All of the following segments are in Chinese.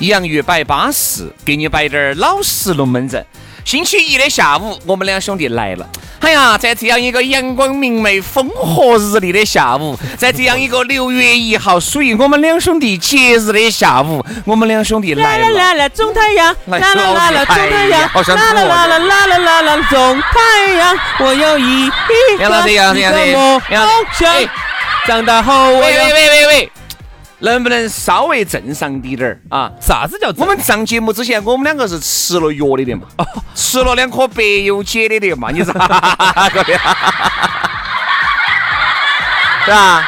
洋芋摆巴适，给你摆点儿老实龙门阵。星期一的下午，我们两兄弟来了。哎呀，在这样一个阳光明媚、风和日丽的下午，在这样一个六月一号属于我们两兄弟节日的下午，我们两兄弟来了。啦啦啦啦，中太阳，啦啦啦啦，中太阳，好像啦啦啦啦啦啦啦啦，中太阳。我有一一个一个梦想，长大后我要。喂喂喂喂。能不能稍微正常滴点儿啊？啥子叫？我们上节目之前，我们两个是吃了药的的嘛？吃了两颗白油解的的嘛？你 是？对吧？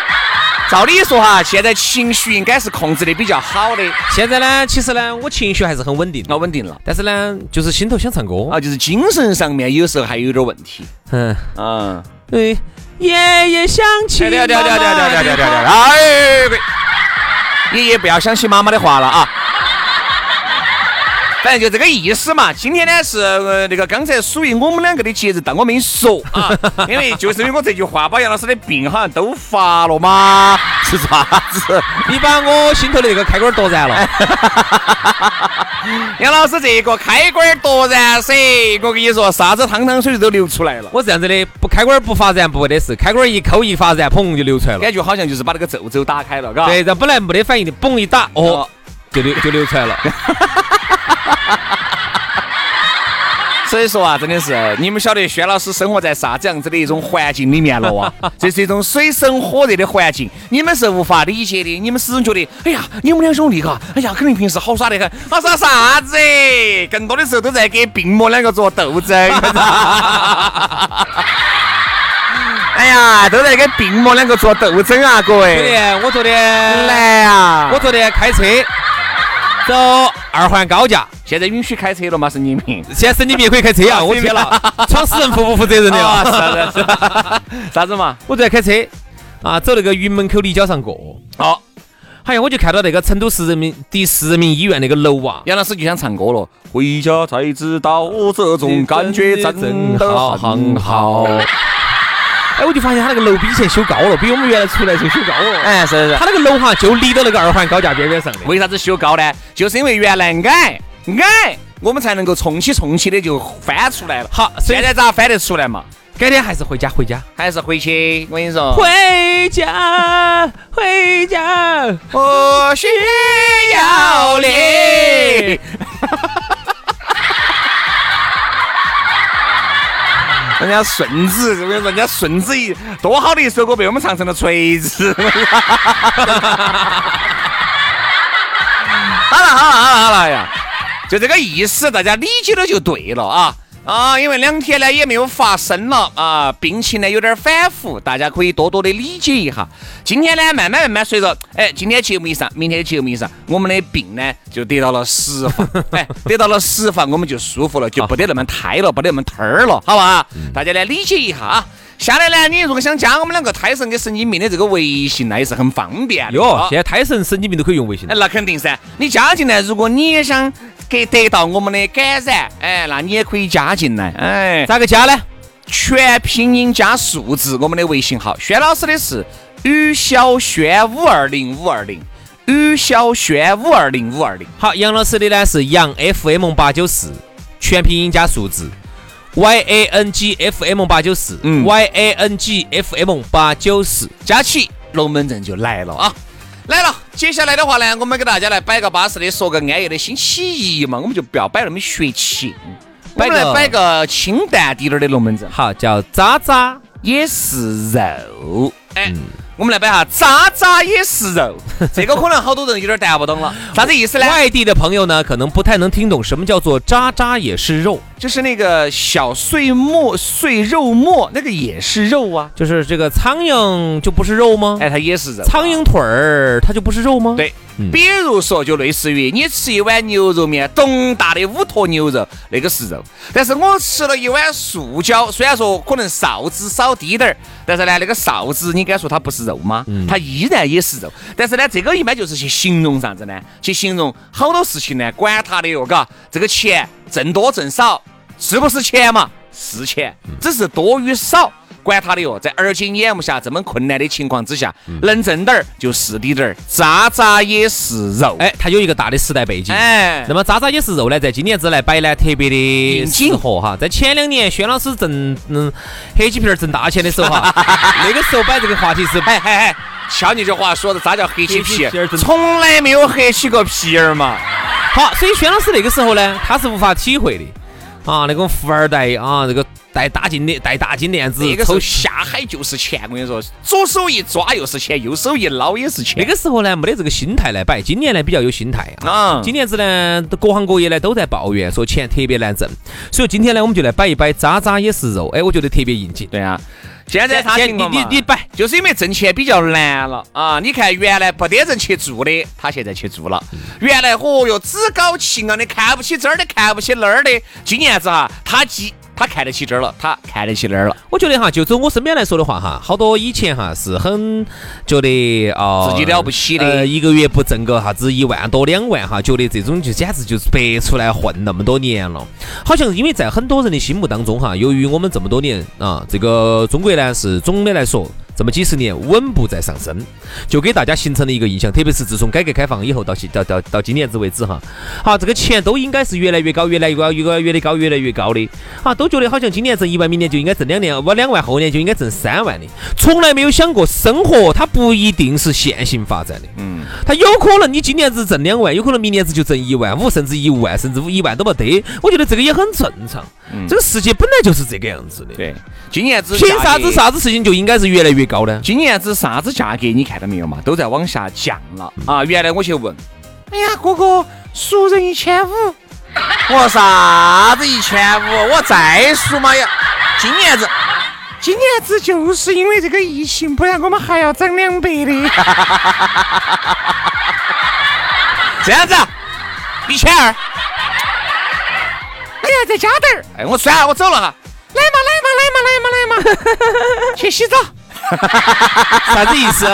照理说哈，现在情绪应该是控制的比较好的。现在呢，其实呢，我情绪还是很稳定，老稳定了。但是呢，就是心头想唱歌啊，就是精神上面有时候还有点问题。嗯嗯，对，夜夜想起。掉掉掉掉掉掉掉掉掉！哎。爷爷不要相信妈妈的话了啊！反正就这个意思嘛。今天呢是那个刚才属于我们两个的节日，但我没说啊，因为就是因为我这句话把杨老师的病好像都发了嘛。是啥子？你把我心头的那个开关夺燃了。杨老师这个开关夺燃噻，我跟你说，啥子汤汤水水都流出来了。我这样子的，不开关不发燃不得事，开关一抠一发燃，砰就流出来了。感觉好像就是把那个皱皱打开了，嘎。对，这本来没得反应的，嘣一打，哦，就流就流出来了。所以说啊，真的是你们晓得轩老师生活在啥子样子的一种环境里面了哇？这是一种水深火热的环境，你们是无法理解的。你们始终觉得，哎呀，你们两兄弟嘎，哎呀，肯定平时好耍得很。好耍啥子？更多的时候都在给病魔两个做斗争。哎呀，都在跟病魔两个做斗争啊，各位。昨天我昨天来啊，我昨天开车。走二环高架，现在允许开车了吗？神经病！现在神经病可以开车啊！我天了，闯死人负不负责任的啊？是是 啥子嘛？我在开车啊，走那个云门口立交上过。好，好像我就看到那个成都市人民第十人民医院那个楼啊。杨老师就想唱歌了，回家才知道这种感觉真的很好。哎，我就发现他那个楼比以前修高了，比我们原来出来时候修高了。哎，是是，他那个楼哈就立到那个二环高架边边上的。为啥子修高呢？就是因为原来矮矮，我们才能够冲起冲起的就翻出来了。好，现在咋翻得出来嘛？改天还是回家，回家还是回去。我跟你说，回家，回家，我需要你。人家顺子，我跟你说，人家顺子一多好的一首歌，被我们唱成了锤子。好了好了好了好了呀，就这个意思，大家理解了就对了啊。啊，因为两天呢也没有发生了啊，病情呢有点反复，大家可以多多的理解一下。今天呢，慢慢慢慢随着，哎，今天节目一上，明天的节目一上，我们的病呢就得到了释放，哎，得到了释放，我们就舒服了，就不得那么胎了，不得那么摊儿了，好不好？大家来理解一下啊。下来呢，你如果想加我们两个胎神跟神经病的这个微信呢，也是很方便的。哟，现在胎神、神经病都可以用微信。那肯定噻，你加进来，如果你也想。给得到我们的感染，哎，那你也可以加进来，哎，咋个加呢？全拼音加数字，我们的微信号。轩老师的是于小轩五二零五二零，于小轩五二零五二零。好，杨老师的呢是杨 FM 八九四。全拼音加数字，Y A N G F M 八九四嗯，Y A N G F M 八九四，加起龙门阵就来了啊！来了，接下来的话呢，我们给大家来摆个巴适的，说个安逸的星期一嘛，我们就不要摆那么血气，摆来摆个清淡滴点儿的龙门阵。好，叫渣渣也是肉，哎。我们来摆哈，渣渣也是肉，这个可能好多人有点答不懂了，啥子意思呢？外地的朋友呢，可能不太能听懂什么叫做渣渣也是肉，就是那个小碎末、碎肉末，那个也是肉啊，就是这个苍蝇就不是肉吗？哎，它也是肉。苍蝇腿儿，它就不是肉吗？对。比如说，就类似于你吃一碗牛肉面，东大的五坨牛肉，那个是肉。但是我吃了一碗素椒，虽然说可能臊子少滴点儿，但是呢，那个臊子你敢说它不是肉吗？它依然也是肉。但是呢，这个一般就是去形容啥子呢？去形容好多事情呢，管他的哟，嘎，这个钱挣多挣少，是不是钱嘛？是钱，只是多与少。管他的哟，在而今眼目下这么困难的情况之下，能挣点儿就是滴点儿，渣渣也是肉。哎，它有一个大的时代背景。哎，那么渣渣也是肉呢，在今年之来摆呢，特别的适合哈。在前两年，轩老师挣嗯黑起皮儿挣大钱的时候哈，那个时候摆这个话题是，哎哎哎，瞧你这话说的，啥叫黑起皮儿？从来没有黑起过皮儿嘛。好，所以轩老师那个时候呢，他是无法体会的啊，那个富二代啊，这个。戴大金链，戴大金链子，那个时候下海就是钱。我跟你说，左手一抓又是钱，右手一捞也是钱。那个时候呢，没得这个心态来摆。今年呢，比较有心态啊。今年子呢，各行各业呢都在抱怨，说钱特别难挣。所以今天呢，我们就来摆一摆，渣渣也是肉。哎，我觉得特别应景。对啊，现在他你你你摆，就是因为挣钱比较难了啊。你看原来不得人去做的，他现在去做了。原来哦哟，趾高气昂的，看不起这儿的，看不起那儿的。今年子哈，他既他看得起这儿了，他看得起那儿了。我觉得哈，就从我身边来说的话哈，好多以前哈是很觉得啊自己了不起的，一个月不挣个啥子一万多两万哈，觉得这种就简直就是白出来混那么多年了。好像因为在很多人的心目当中哈，由于我们这么多年啊，这个中国呢是总的来说。这么几十年稳步在上升，就给大家形成了一个印象，特别是自从改革开放以后到现到到到今年子为止哈，好，这个钱都应该是越来越高，越来越高，越来越的高，越来越高的，啊，都觉得好像今年挣一万，明年就应该挣两年，我两万后年就应该挣三万的，从来没有想过生活它不一定是线性发展的，嗯，它有可能你今年子挣两万，有可能明年子就挣一万五，甚至一万，甚至五一万都没得，我觉得这个也很正常，这个世界本来就是这个样子的，对，今年子凭啥子啥子事情就应该是越来越高呢？今年子啥子价格你看到没有嘛？都在往下降了啊！原来我去问，哎呀，哥哥，熟人一千五，我说啥子一千五？我再熟嘛呀！今年子，今年子就是因为这个疫情，不然我们还要涨两百的。这样子，一千二。哎呀，再加点儿。哎，我算了，我走了哈。来嘛，来嘛，来嘛，来嘛，来嘛，去洗澡。啥子意思？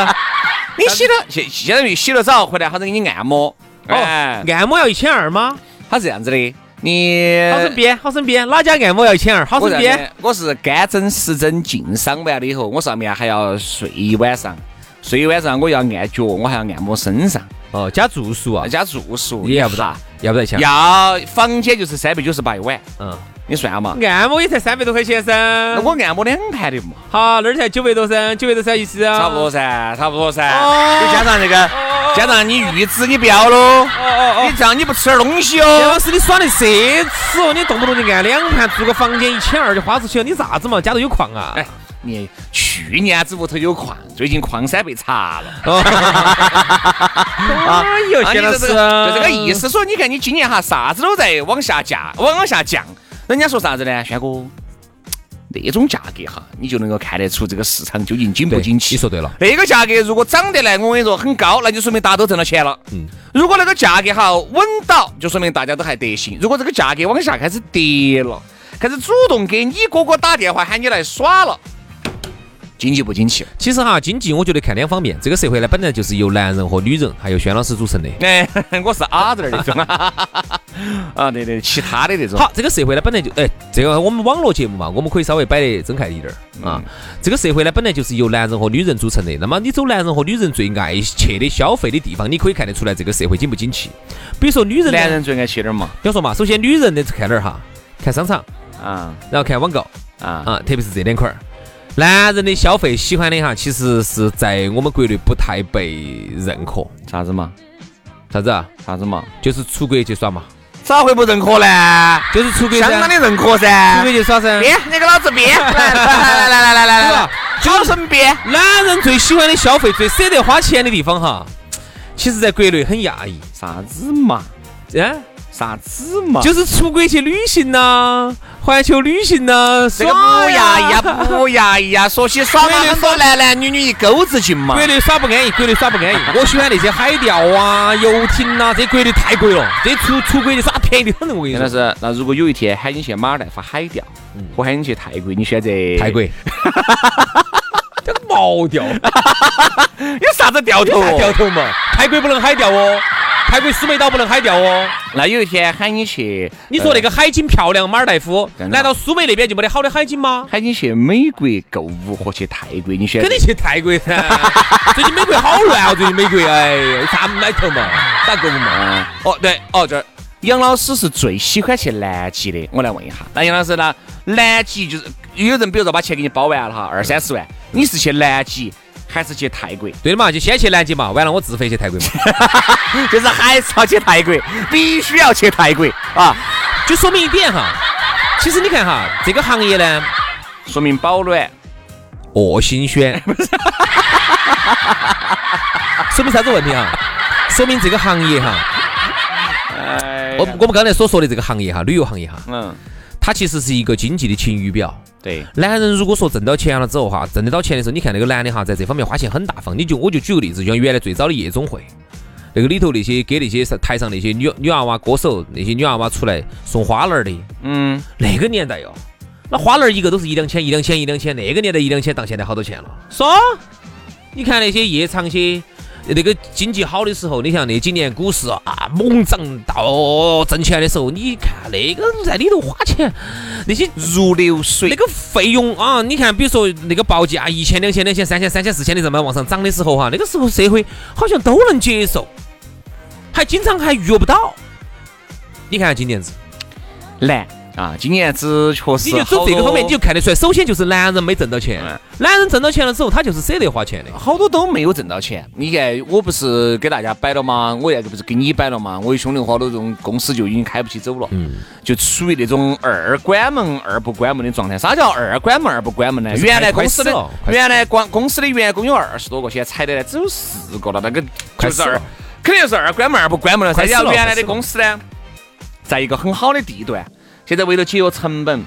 你洗了，相相当于洗了澡回来，好生给你按摩。哦，按摩要一千二吗？他是这样子的，你好生编，好生编，哪家按摩要一千二？好生编。我是干针湿针净伤完了以后，我上面还要睡一晚上，睡一晚上我要按脚，我还要按摩身上。哦，加住宿啊？加住宿也要不咋，要不得钱？要房间就是三百九十八一晚。嗯。你算嘛？按摩也才三百多块钱噻。那我按摩两盘的嘛。好，那儿才九百多噻，九百多噻意思啊？差不多噻，差不多噻。就加上那个，加上你预支你不要喽。哦哦哦。你这样你不吃点东西哦。杨老师，你耍的奢侈哦，你动不动就按两盘，住个房间一千二就花出去了，你啥子嘛？家头有矿啊？哎，你去年子屋头有矿，最近矿山被查了。哎呦，谢老师，就这个意思。所以你看，你今年哈啥子都在往下降，往往下降。人家说啥子呢，轩哥？那种价格哈，你就能够看得出这个市场究竟景不景气。你说对了，那个价格如果涨得来，我跟你说很高，那就说明大家都挣了钱了。嗯，如果那个价格哈稳到，就说明大家都还得行。如果这个价格往下开始跌了，开始主动给你哥哥打电话喊你来耍了。经济不景气，其实哈，经济我觉得看两方面。这个社会呢，本来就是由男人和女人还有轩老师组成的。哎，我是阿字儿那种 啊，对对，其他的那种。好，这个社会呢，本来就哎，这个我们网络节目嘛，我们可以稍微摆得睁开一点儿啊。这个社会呢，本来就是由男人和女人组成的。那么你走男人和女人最爱去的消费的地方，你可以看得出来这个社会景不景气。比如说女人，男人最爱去哪儿嘛？比如说嘛，首先女人的看哪儿哈。看商场，啊然后看网购啊啊，特别是这两块儿。男人的消费喜欢的哈，其实是在我们国内不太被认可。啥子嘛？啥子啊？啥子嘛？就是出国去耍嘛，咋会不认可呢？就是出国噻，相当的认可噻出国。去耍噻。编，你给老子编！来来来来来来来，好生编。男人最喜欢的消费、最舍得花钱的地方哈，其实在国内很压抑。啥子嘛？嗯，啥子嘛？就是出国去旅行呐、环球旅行呢、这个不耍压抑呀，不压抑呀。说起耍嘛，很多男男女女一钩子进嘛国。内耍不安逸，国内耍不安逸。我喜欢那些海钓啊、游艇呐、这国内太贵了，这出出国的耍便宜的很。我跟你说，那如果有一天喊你去马尔代夫海钓，我喊你去泰国，你选择泰国。这个毛钓，有啥子钓头？钓头嘛？泰国不能海钓哦，泰国苏梅岛不能海钓哦。那有一天喊你去，你说那个海景漂亮，马尔代夫，难道苏梅那边就没得好的海景吗？喊你去美国购物和去泰国，你选择肯定去泰国噻。最近美国好乱哦，最近美国，哎呀，有啥买头嘛？咋购物嘛？嗯，哦对，哦这儿杨老师是最喜欢去南极的。我来问一下，那杨老师呢？南极就是有人比如说把钱给你包完了哈，二三十万，你是去南极还是去泰国？对的嘛，就先去南极嘛，完了我自费去泰国嘛。就是还是要去泰国，必须要去泰国啊！就说明一点哈，其实你看哈，这个行业呢，说明保暖。恶心选，说明啥子问题哈？说明这个行业哈，哎我我们刚才所说的这个行业哈，旅游行业哈，嗯，它其实是一个经济的晴雨表。对，男人如果说挣到钱了之后哈，挣得到钱的时候，你看那个男的哈，在这方面花钱很大方。你就我就举个例子，就像原来最早的夜总会，那个里头那些给那些台上那些女女娃娃歌手，那些女娃娃出来送花篮儿的，嗯，那个年代哟，那花篮儿一个都是一两千，一两千，一两千。那个年代一两千，当现在好多钱了？说，你看那些夜场些。那个经济好的时候，你像那几年股市啊猛涨到挣钱的时候，你看那个人在里头花钱，那些如流水。那个费用啊，你看，比如说那个报价一千、两千、两千、三千、三千、四千的这么往上涨的时候哈，那个时候社会好像都能接受，还经常还约不到。你看今年子，难啊，今年子确实你就走这个方面，你就看得出来，首先就是男人没挣到钱嗯，男人挣到钱了之后，他就是舍得花钱的。好多都没有挣到钱。你看，我不是给大家摆了吗？我现在不是给你摆了吗？我有兄弟伙都这种公司就已经开不起走了，嗯，就处于那种二关门二不关门的状态。啥叫二关门二不关门呢？原来公司的原来公公司的员工有二十多个，现在裁的呢只有四个了，那个就是二肯定是二关门二不关门了。再快死了加上原来的公司呢，在一个很好的地段，现在为了节约成本，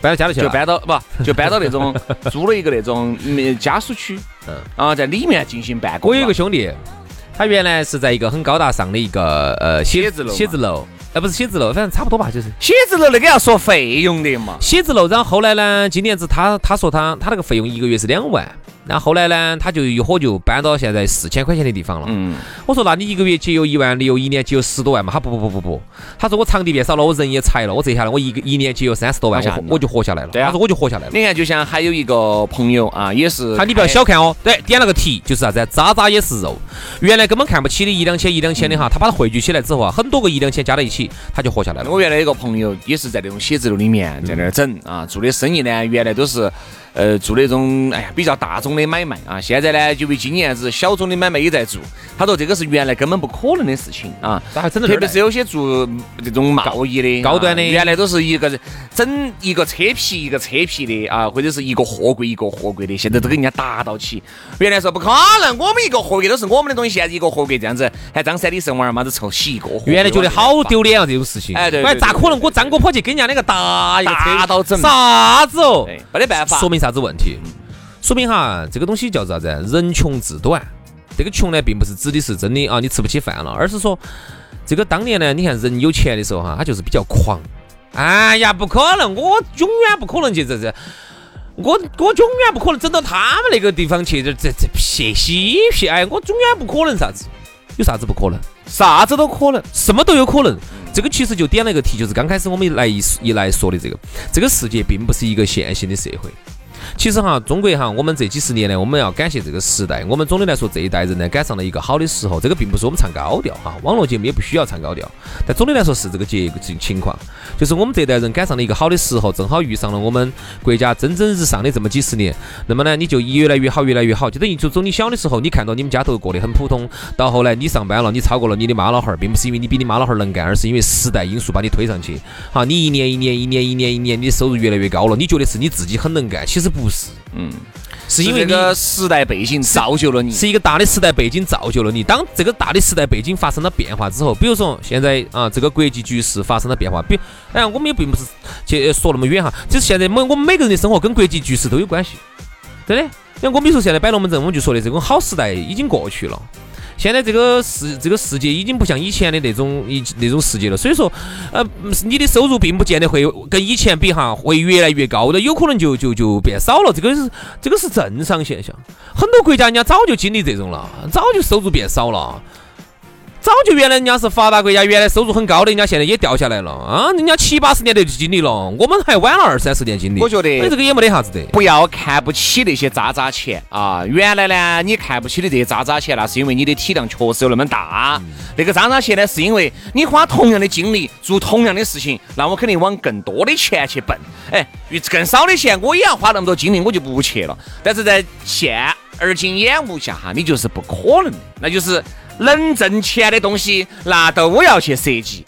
搬到家里去了，就搬到不 就搬到那种租了一个那种嗯家属区，嗯。啊，在里面进行办公。我有一个兄弟，他原来是在一个很高大上的一个呃写字楼嘛。写字楼，呃不是写字楼，反正差不多吧，就是写字楼那个要说费用的嘛，写字楼。然后后来呢，今年子他他说他他那个费用一个月是两万，然后后来呢，他就一伙就搬到现在四千块钱的地方了。嗯，我说那你一个月节约一万六，一年节约十多万嘛？他不不不不不，他说我场地变少了，我人也裁了，我这下来我一个一年节约三十多万，我我就活下来了。对啊他说我就活下来了。你看，就像还有一个朋友啊，也是，他你不要小看哦，对，点了个题就是啥子？渣渣也是肉。原来根本看不起的一两千一两千的哈，他把它汇聚起来之后啊，很多个一两千加在一起，他就活下来了。我原来有个朋友也是在那种写字楼里面在那儿整啊，做的生意呢，原来都是。呃，做那种哎呀比较大众的买卖啊，现在呢就为今年子小众的买卖也在做。他说这个是原来根本不可能的事情啊，特别是有些做这种贸易的、高端的啊原来都是一个整一个车皮一个车皮的啊，或者是一个货柜一个货柜的，现在都给人家达到起。原来说不可能，我们一个货柜都是我们的东西，现在一个货柜这样子，还张三李四王二妈子凑起一个货。原来觉得好丢脸啊，这种事情。哎对对哎，咋可能我张哥跑去跟人家那个搭一个到整啥子哦？没得办法。说明啥子问题？说明哈，这个东西叫啥子？人穷志短。这个穷呢，并不是指的是真的啊，你吃不起饭了，而是说，这个当年呢，你看人有钱的时候哈，他就是比较狂。哎呀，不可能，我永远不可能去这这，我我永远不可能整到他们那个地方去这这这撇西撇，哎，我永远不可能啥子，有啥子不可能？啥子都可能。什么都有可能。这个其实就点了一个题，就是刚开始我们来一一来说的这个，这个世界并不是一个线性的社会。其实哈，中国哈，我们这几十年呢，我们要感谢这个时代。我们总的来说，这一代人呢，赶上了一个好的时候。这个并不是我们唱高调哈，网络节目也不需要唱高调。但总的来说是这个结情情况，就是我们这代人赶上了一个好的时候，正好遇上了我们国家蒸蒸日上的这么几十年。那么呢，你就越来越好，越来越好，就等于就从你小的时候，你看到你们家头过得很普通，到后来你上班了，你超过了你的妈老汉儿，并不是因为你比你妈老汉儿能干，而是因为时代因素把你推上去。哈，你一年一年一年一年一年，你的收入越来越高了，你觉得是你自己很能干，其实不是，嗯，是因为这个时代背景造就了你，是一个大的时代背景造就了你。当这个大的时代背景发生了变化之后，比如说现在啊，这个国际局势发生了变化，比哎，我们也并不是去说那么远哈，就是现在每我们每个人的生活跟国际局势都有关系，真的。像我比如说现在摆龙门阵，我们就说的这种好时代已经过去了。现在这个世这个世界已经不像以前的那种一那种世界了，所以说，呃，你的收入并不见得会跟以前比哈，会越来越高的，有可能就就就变少了。这个是这个是正常现象，很多国家人家早就经历这种了，早就收入变少了。早就原来人家是发达国家，原来收入很高的，人家现在也掉下来了啊！人家七八十年代就经历了，我们还晚了二三十年经历。我觉得这个也没得啥子的。不要看不起那些渣渣钱啊！原来呢，你看不起的这些渣渣钱，那是因为你的体量确实有那么大。那个渣渣钱呢，是因为你花同样的精力做同样的事情，那我肯定往更多的钱去奔。哎，更少的钱我也要花那么多精力，我就不去了。但是在现而今眼目下哈，你就是不可能的，那就是。能挣钱的东西，那都要去设计。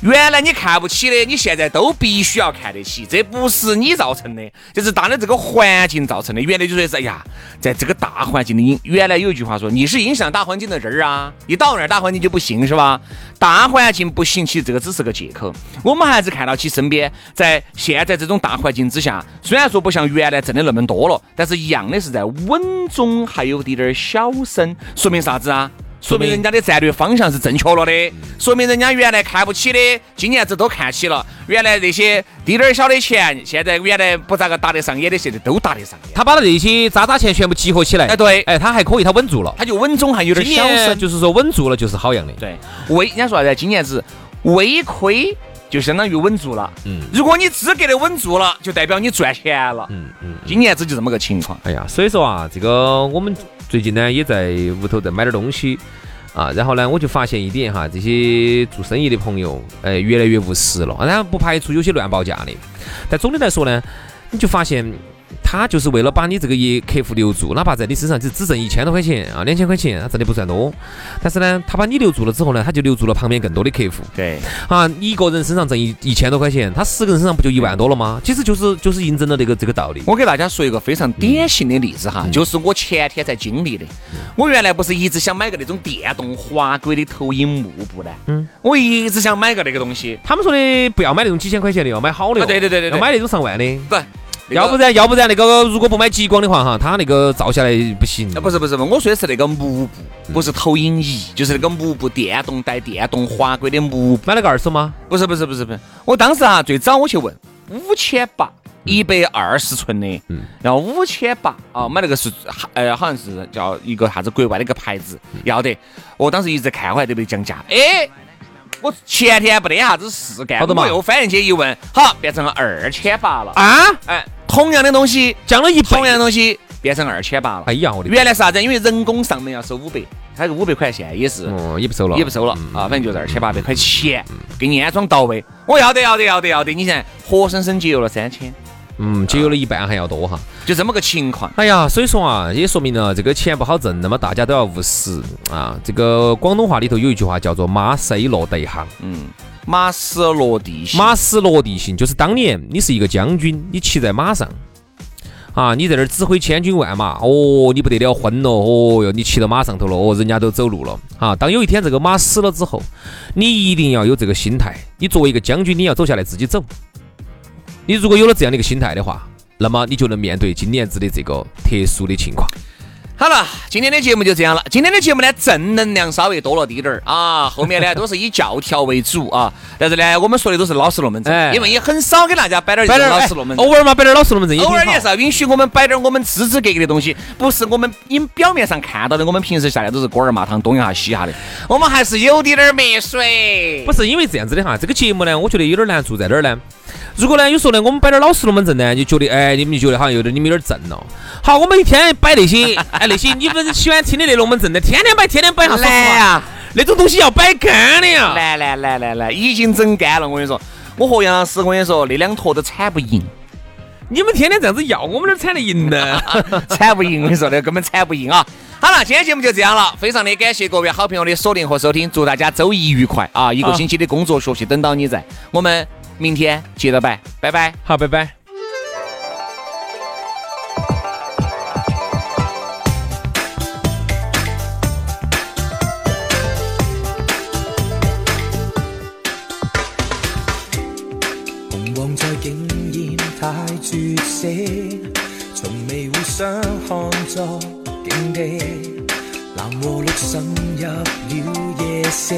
原来你看不起的，你现在都必须要看得起。这不是你造成的，就是大的这个环境造成的。原来就说是，哎呀，在这个大环境的影，原来有一句话说，你是影响大环境的人儿啊。一到那儿大环境就不行是吧？大环境不行，其实这个只是个借口。我们还是看到其身边，在现在这种大环境之下，虽然说不像原来挣的那么多了，但是一样的是在稳中还有点点小升，说明啥子啊？说明人家的战略方向是正确了的，说明人家原来看不起的，今年子都看起了。原来那些滴点儿小的钱，现在原来不咋个打得上眼的，现在都打得上。他把那些渣渣钱全部集合起来，哎对，哎他还可以，他稳住了，他就稳中还有点小升，就是说稳住了就是好样的。对，微人家说啥子？今年子微亏就相当于稳住了。嗯，如果你资格的稳住了，就代表你赚钱了。嗯嗯，今年子就这么个情况。哎呀，所以说啊，这个我们。最近呢，也在屋头在买点东西啊，然后呢，我就发现一点哈，这些做生意的朋友，哎，越来越务实了。当然不排除有些乱报价的，但总的来说呢，你就发现。他就是为了把你这个业客户留住，哪怕在你身上就只挣一千多块钱啊，两千块钱，他挣的不算多。但是呢，他把你留住了之后呢，他就留住了旁边更多的客户。对，啊，一个人身上挣一一千多块钱，他十个人身上不就一万多了吗？其实就是就是印证了这个这个道理。我给大家说一个非常典型的例子哈，就是我前天才经历的。我原来不是一直想买个那种电动滑轨的投影幕布呢？嗯，我一直想买个那个东西。他们说的不要买那种几千块钱的，要买好的。对对对对，要买那种上万的。对。要不然，要不然那个如果不买激光的话，哈，它那个照下来不行。不是不是，我说的是那个幕布，不是投影仪，就是那个幕布，电动带电动滑轨的幕布。买了个二手吗？不是不是不是不是，我当时啊，最早我去问五千八，一百二十寸的，嗯，然后五千八啊，买那个是，呃，好像是叫一个啥子国外的一个牌子，要得。我当时一直看，我还特别降价，哎。我前天不得啥子事干，我又翻进去一问，好，变成了二千八了啊！哎，同样的东西降了一，同样的东西变成二千八了。哎呀，我的原来是啥子？因为人工上门要收五百，他个五百块钱也是，哦，也不收了，也不收了啊，反正就是二千八百块钱，给你安装到位。我要得，要得，要得，要得！你现在，活生生节约了三千。嗯，节约了一半还要多哈，就这么个情况。哎呀，所以说啊，也说明了这个钱不好挣，那么大家都要务实啊。这个广东话里头有一句话叫做“马塞落地行”，嗯，马死落地行，马死落地行，就是当年你是一个将军，你骑在马上啊，你在那儿指挥千军万马，哦，你不得了昏了，哦哟，你骑到马上头了，哦，人家都走路了啊。当有一天这个马死了之后，你一定要有这个心态，你作为一个将军，你要走下来自己走。你如果有了这样的一个心态的话，那么你就能面对今年子的这个特殊的情况。好了，今天的节目就这样了。今天的节目呢，正能量稍微多了滴点儿啊。后面呢都是以教条为主啊，但是呢，我们说的都是老实龙门阵，因为也很少给大家摆点儿老实龙门阵。偶尔嘛，摆点儿老实龙门阵，偶尔也是要允许我们摆点儿我们支支格格的东西，不是我们因表面上看到的，我们平时下来都是锅儿麻汤东一下西一下的，我们还是有滴点儿墨水。不是因为这样子的哈，这个节目呢，我觉得有点难做在哪儿呢？如果呢，有时候呢，我们摆点老实龙门阵呢，就觉得，哎，你们就觉得好像有点你们有点正了。好，我们一天摆那些，哎，那些你们喜欢听的那龙门阵的，天天摆，天天摆，哈，来呀，那种东西要摆干的呀。来来来来来，已经整干了。我跟你说，我和杨老师，我跟你说，那两坨都铲不赢。你们天天这样子要，我们哪铲得赢呢？铲不赢，我跟你说，那根本铲不赢啊。好了，今天节目就这样了，非常的感谢各位好朋友的锁定和收听，祝大家周一愉快啊！一个星期的工作学习等到你在，我们明天接着摆，拜拜，好，拜拜。红黄在竟然太绝色，从未互相看作。境地，蓝和绿渗入了夜色，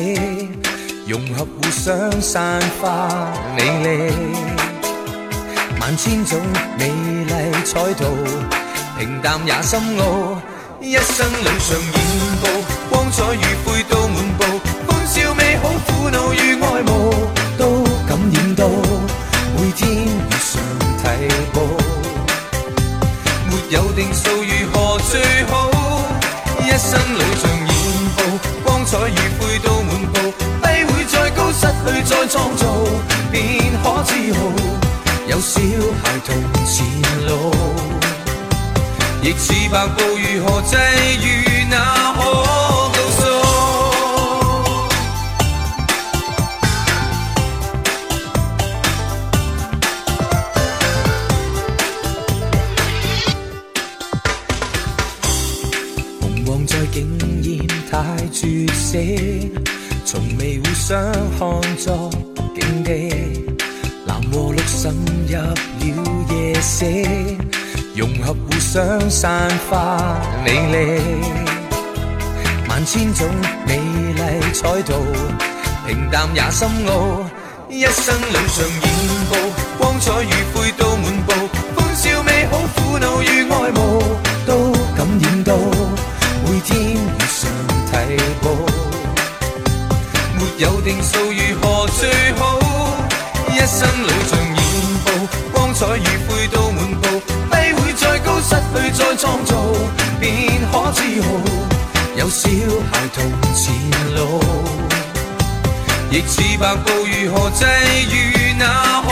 融合互相散发美丽。万千种美丽彩图，平淡也深奥。一生里常演布，光彩与灰都满布，欢笑美好，苦恼与爱慕都感染到，每天如常提步。有定数如何最好？一生里像染布，光彩与灰都满布，失去再创造，便可自豪。有小孩同前路，亦似白布，如何际遇作境地。蓝和绿渗入了夜色，融合互相散发美丽。万千种美丽彩图，平淡也深奥。一生里像染布，光彩与灰都满布，欢笑美好，苦恼与爱再创造，便可自豪。有小孩同前路，亦似白布，如何际遇那？